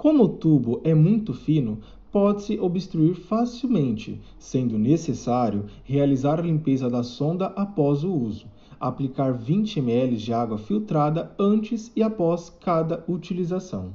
Como o tubo é muito fino, pode-se obstruir facilmente, sendo necessário realizar a limpeza da sonda após o uso. Aplicar 20 ml de água filtrada antes e após cada utilização.